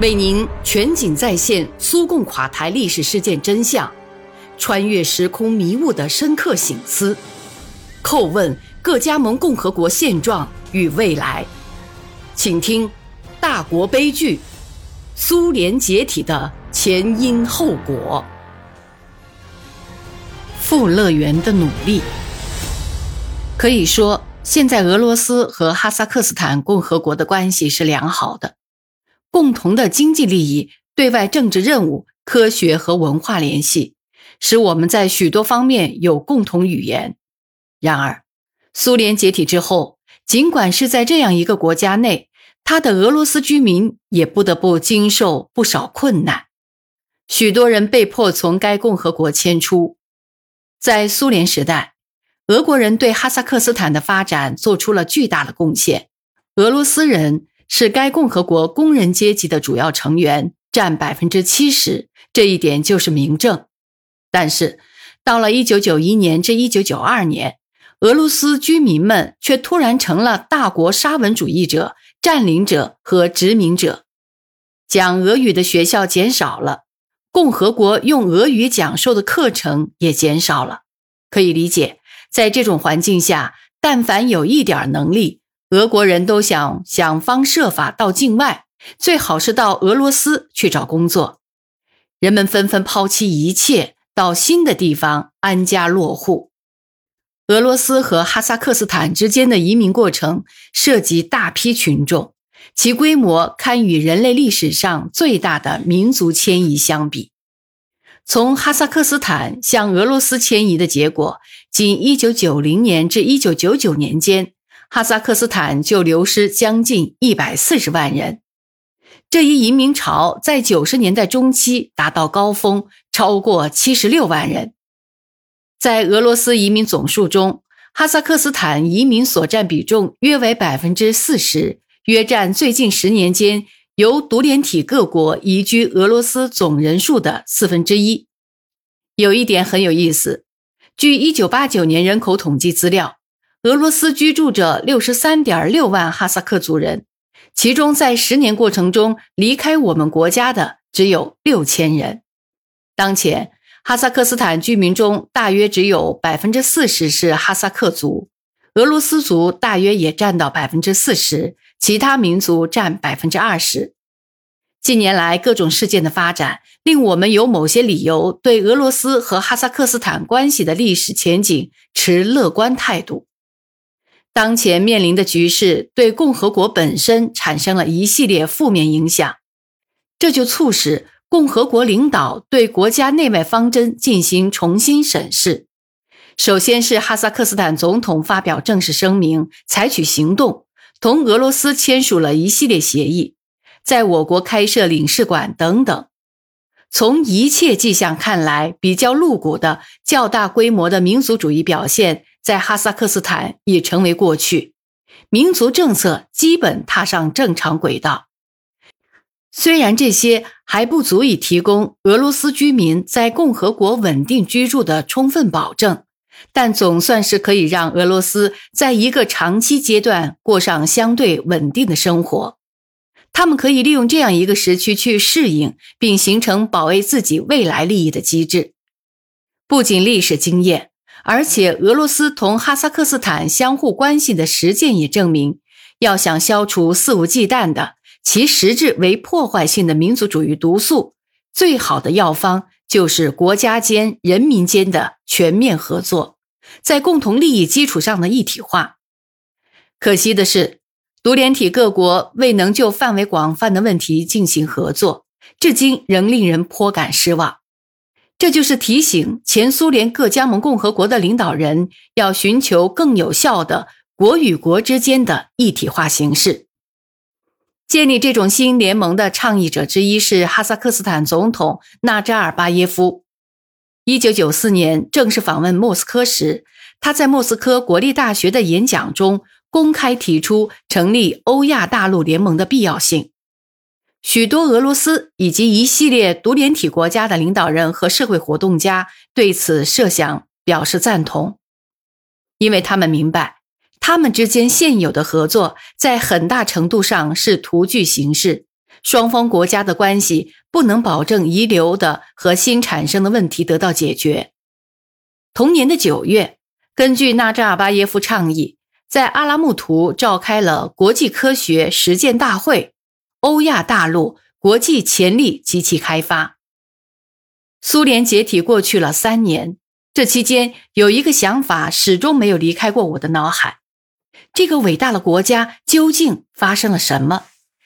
为您全景再现苏共垮台历史事件真相，穿越时空迷雾的深刻醒思，叩问各加盟共和国现状与未来，请听《大国悲剧：苏联解体的前因后果》。富乐园的努力，可以说，现在俄罗斯和哈萨克斯坦共和国的关系是良好的。共同的经济利益、对外政治任务、科学和文化联系，使我们在许多方面有共同语言。然而，苏联解体之后，尽管是在这样一个国家内，他的俄罗斯居民也不得不经受不少困难。许多人被迫从该共和国迁出。在苏联时代，俄国人对哈萨克斯坦的发展做出了巨大的贡献。俄罗斯人。是该共和国工人阶级的主要成员，占百分之七十，这一点就是明证。但是，到了一九九一年至一九九二年，俄罗斯居民们却突然成了大国沙文主义者、占领者和殖民者。讲俄语的学校减少了，共和国用俄语讲授的课程也减少了。可以理解，在这种环境下，但凡有一点能力。俄国人都想想方设法到境外，最好是到俄罗斯去找工作。人们纷纷抛弃一切，到新的地方安家落户。俄罗斯和哈萨克斯坦之间的移民过程涉及大批群众，其规模堪与人类历史上最大的民族迁移相比。从哈萨克斯坦向俄罗斯迁移的结果，仅1990年至1999年间。哈萨克斯坦就流失将近一百四十万人，这一移民潮在九十年代中期达到高峰，超过七十六万人。在俄罗斯移民总数中，哈萨克斯坦移民所占比重约为百分之四十，约占最近十年间由独联体各国移居俄罗斯总人数的四分之一。有一点很有意思，据一九八九年人口统计资料。俄罗斯居住着六十三点六万哈萨克族人，其中在十年过程中离开我们国家的只有六千人。当前，哈萨克斯坦居民中大约只有百分之四十是哈萨克族，俄罗斯族大约也占到百分之四十，其他民族占百分之二十。近年来各种事件的发展，令我们有某些理由对俄罗斯和哈萨克斯坦关系的历史前景持乐观态度。当前面临的局势对共和国本身产生了一系列负面影响，这就促使共和国领导对国家内外方针进行重新审视。首先是哈萨克斯坦总统发表正式声明，采取行动，同俄罗斯签署了一系列协议，在我国开设领事馆等等。从一切迹象看来，比较露骨的较大规模的民族主义表现。在哈萨克斯坦已成为过去，民族政策基本踏上正常轨道。虽然这些还不足以提供俄罗斯居民在共和国稳定居住的充分保证，但总算是可以让俄罗斯在一个长期阶段过上相对稳定的生活。他们可以利用这样一个时区去适应，并形成保卫自己未来利益的机制。不仅历史经验。而且，俄罗斯同哈萨克斯坦相互关系的实践也证明，要想消除肆无忌惮的、其实质为破坏性的民族主义毒素，最好的药方就是国家间、人民间的全面合作，在共同利益基础上的一体化。可惜的是，独联体各国未能就范围广泛的问题进行合作，至今仍令人颇感失望。这就是提醒前苏联各加盟共和国的领导人要寻求更有效的国与国之间的一体化形式。建立这种新联盟的倡议者之一是哈萨克斯坦总统纳扎尔巴耶夫。一九九四年正式访问莫斯科时，他在莫斯科国立大学的演讲中公开提出成立欧亚大陆联盟的必要性。许多俄罗斯以及一系列独联体国家的领导人和社会活动家对此设想表示赞同，因为他们明白，他们之间现有的合作在很大程度上是徒具形式，双方国家的关系不能保证遗留的和新产生的问题得到解决。同年的九月，根据纳扎尔巴耶夫倡议，在阿拉木图召开了国际科学实践大会，欧亚大陆国际潜力及其开发。苏联解体过去了三年，这期间有一个想法始终没有离开过我的脑海：这个伟大的国家究竟发生了什么？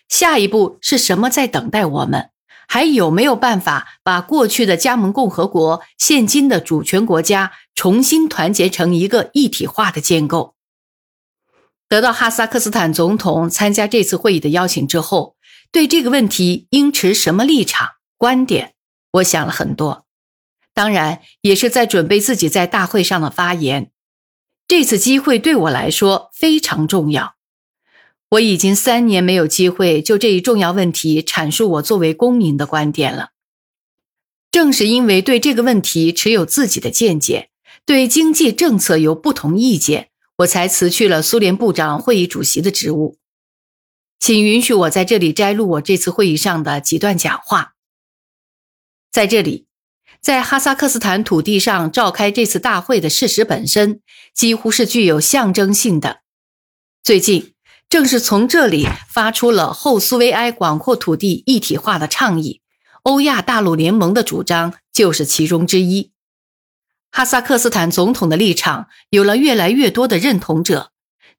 下一步是什么在等待我们？还有没有办法把过去的加盟共和国、现今的主权国家重新团结成一个一体化的建构？得到哈萨克斯坦总统参加这次会议的邀请之后，对这个问题应持什么立场、观点？我想了很多，当然也是在准备自己在大会上的发言。这次机会对我来说非常重要。我已经三年没有机会就这一重要问题阐述我作为公民的观点了。正是因为对这个问题持有自己的见解，对经济政策有不同意见，我才辞去了苏联部长会议主席的职务。请允许我在这里摘录我这次会议上的几段讲话。在这里，在哈萨克斯坦土地上召开这次大会的事实本身，几乎是具有象征性的。最近，正是从这里发出了后苏维埃广阔土地一体化的倡议，欧亚大陆联盟的主张就是其中之一。哈萨克斯坦总统的立场有了越来越多的认同者，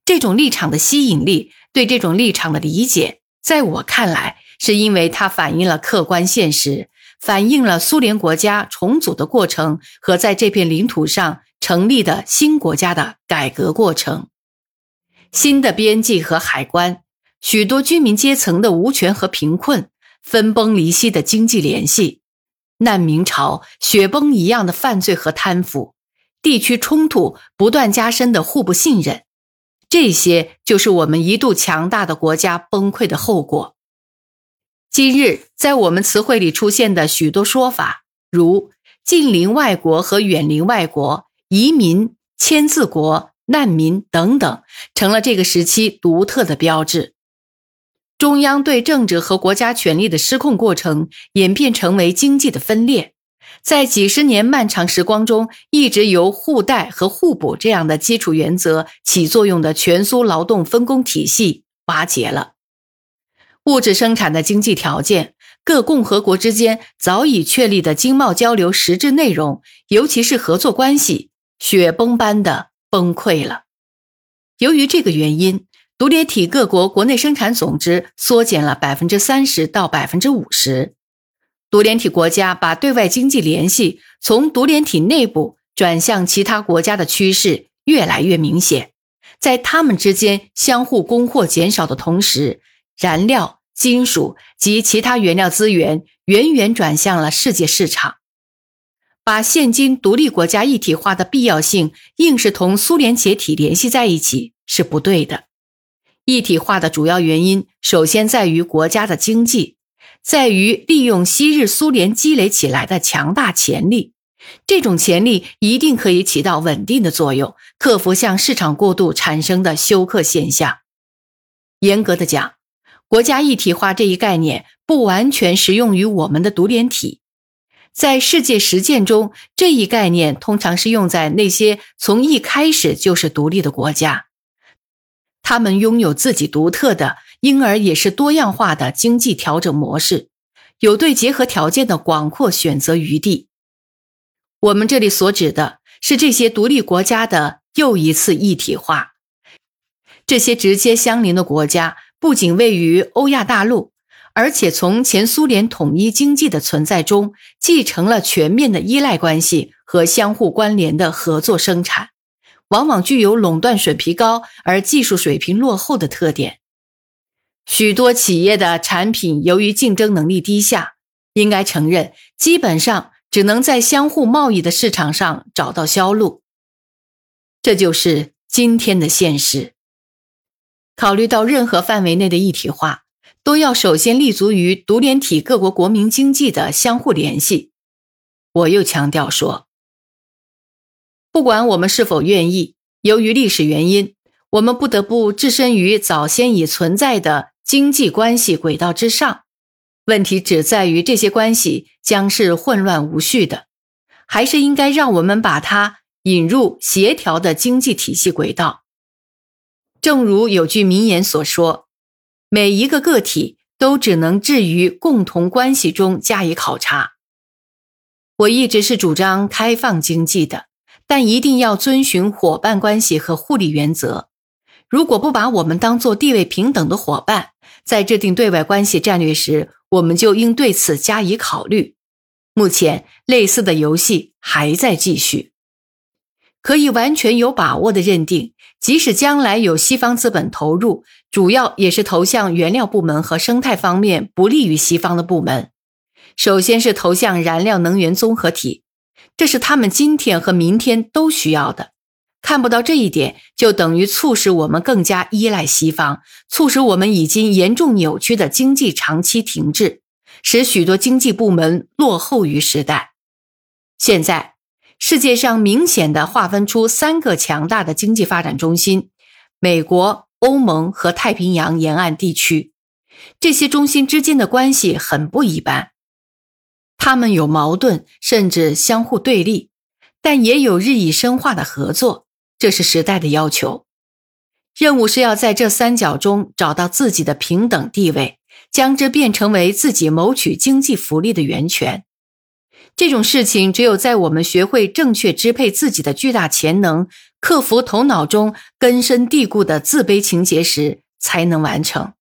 这种立场的吸引力，对这种立场的理解，在我看来，是因为它反映了客观现实。反映了苏联国家重组的过程和在这片领土上成立的新国家的改革过程。新的边际和海关，许多居民阶层的无权和贫困，分崩离析的经济联系，难民潮，雪崩一样的犯罪和贪腐，地区冲突不断加深的互不信任，这些就是我们一度强大的国家崩溃的后果。今日在我们词汇里出现的许多说法，如近邻外国和远邻外国、移民、签字国、难民等等，成了这个时期独特的标志。中央对政治和国家权力的失控过程，演变成为经济的分裂，在几十年漫长时光中，一直由互代和互补这样的基础原则起作用的全苏劳动分工体系瓦解了。物质生产的经济条件，各共和国之间早已确立的经贸交流实质内容，尤其是合作关系，雪崩般的崩溃了。由于这个原因，独联体各国国内生产总值缩减了百分之三十到百分之五十。独联体国家把对外经济联系从独联体内部转向其他国家的趋势越来越明显，在他们之间相互供货减少的同时，燃料。金属及其他原料资源远远转向了世界市场，把现今独立国家一体化的必要性硬是同苏联解体联系在一起是不对的。一体化的主要原因，首先在于国家的经济，在于利用昔日苏联积累起来的强大潜力。这种潜力一定可以起到稳定的作用，克服向市场过渡产生的休克现象。严格的讲。国家一体化这一概念不完全适用于我们的独联体，在世界实践中，这一概念通常是用在那些从一开始就是独立的国家，他们拥有自己独特的，因而也是多样化的经济调整模式，有对结合条件的广阔选择余地。我们这里所指的是这些独立国家的又一次一体化，这些直接相邻的国家。不仅位于欧亚大陆，而且从前苏联统一经济的存在中继承了全面的依赖关系和相互关联的合作生产，往往具有垄断水平高而技术水平落后的特点。许多企业的产品由于竞争能力低下，应该承认，基本上只能在相互贸易的市场上找到销路。这就是今天的现实。考虑到任何范围内的一体化，都要首先立足于独联体各国国民经济的相互联系。我又强调说，不管我们是否愿意，由于历史原因，我们不得不置身于早先已存在的经济关系轨道之上，问题只在于这些关系将是混乱无序的，还是应该让我们把它引入协调的经济体系轨道。正如有句名言所说：“每一个个体都只能置于共同关系中加以考察。”我一直是主张开放经济的，但一定要遵循伙伴关系和互利原则。如果不把我们当做地位平等的伙伴，在制定对外关系战略时，我们就应对此加以考虑。目前，类似的游戏还在继续。可以完全有把握的认定，即使将来有西方资本投入，主要也是投向原料部门和生态方面不利于西方的部门。首先是投向燃料能源综合体，这是他们今天和明天都需要的。看不到这一点，就等于促使我们更加依赖西方，促使我们已经严重扭曲的经济长期停滞，使许多经济部门落后于时代。现在，世界上明显的划分出三个强大的经济发展中心：美国、欧盟和太平洋沿岸地区。这些中心之间的关系很不一般，他们有矛盾，甚至相互对立，但也有日益深化的合作。这是时代的要求，任务是要在这三角中找到自己的平等地位，将之变成为自己谋取经济福利的源泉。这种事情只有在我们学会正确支配自己的巨大潜能，克服头脑中根深蒂固的自卑情结时，才能完成。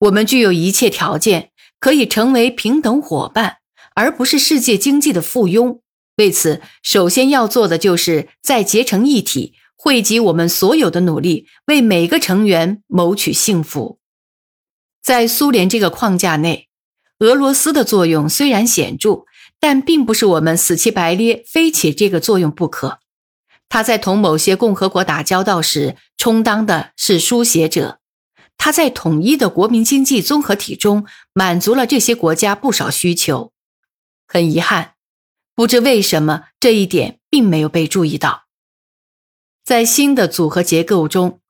我们具有一切条件，可以成为平等伙伴，而不是世界经济的附庸。为此，首先要做的就是再结成一体，汇集我们所有的努力，为每个成员谋取幸福。在苏联这个框架内，俄罗斯的作用虽然显著，但并不是我们死乞白咧非起这个作用不可。他在同某些共和国打交道时，充当的是书写者；他在统一的国民经济综合体中，满足了这些国家不少需求。很遗憾。不知为什么，这一点并没有被注意到。在新的组合结构中，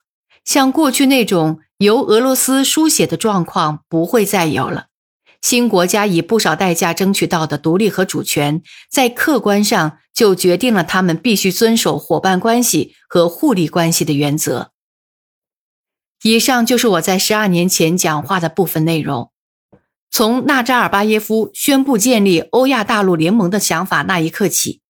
像过去那种由俄罗斯书写的状况不会再有了。新国家以不少代价争取到的独立和主权，在客观上就决定了他们必须遵守伙伴关系和互利关系的原则。以上就是我在十二年前讲话的部分内容。从纳扎尔巴耶夫宣布建立欧亚大陆联盟的想法那一刻起，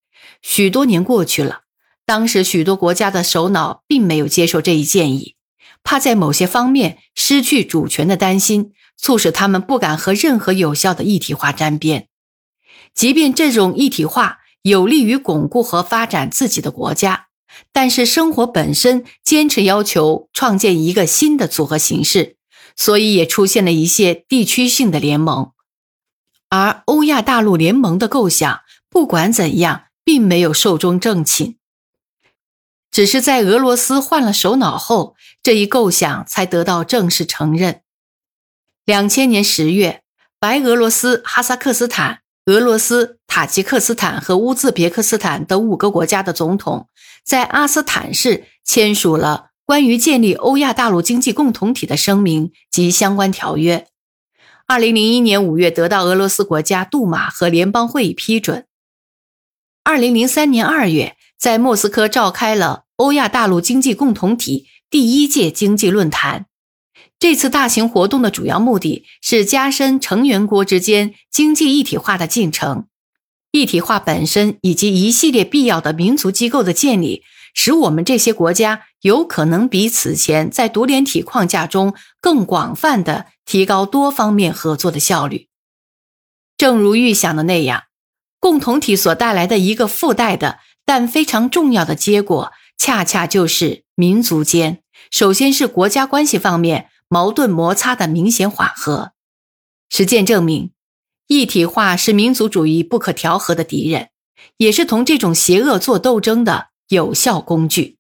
许多年过去了。当时许多国家的首脑并没有接受这一建议，怕在某些方面失去主权的担心，促使他们不敢和任何有效的一体化沾边。即便这种一体化有利于巩固和发展自己的国家，但是生活本身坚持要求创建一个新的组合形式。所以也出现了一些地区性的联盟，而欧亚大陆联盟的构想，不管怎样，并没有寿终正寝。只是在俄罗斯换了首脑后，这一构想才得到正式承认。两千年十月，白俄罗斯、哈萨克斯坦、俄罗斯、塔吉克斯坦和乌兹别克斯坦等五个国家的总统，在阿斯坦市签署了。关于建立欧亚大陆经济共同体的声明及相关条约，二零零一年五月得到俄罗斯国家杜马和联邦会议批准。二零零三年二月，在莫斯科召开了欧亚大陆经济共同体第一届经济论坛。这次大型活动的主要目的是加深成员国之间经济一体化的进程。一体化本身以及一系列必要的民族机构的建立。使我们这些国家有可能比此前在独联体框架中更广泛的提高多方面合作的效率。正如预想的那样，共同体所带来的一个附带的但非常重要的结果，恰恰就是民族间，首先是国家关系方面矛盾摩擦的明显缓和。实践证明，一体化是民族主义不可调和的敌人，也是同这种邪恶做斗争的。有效工具。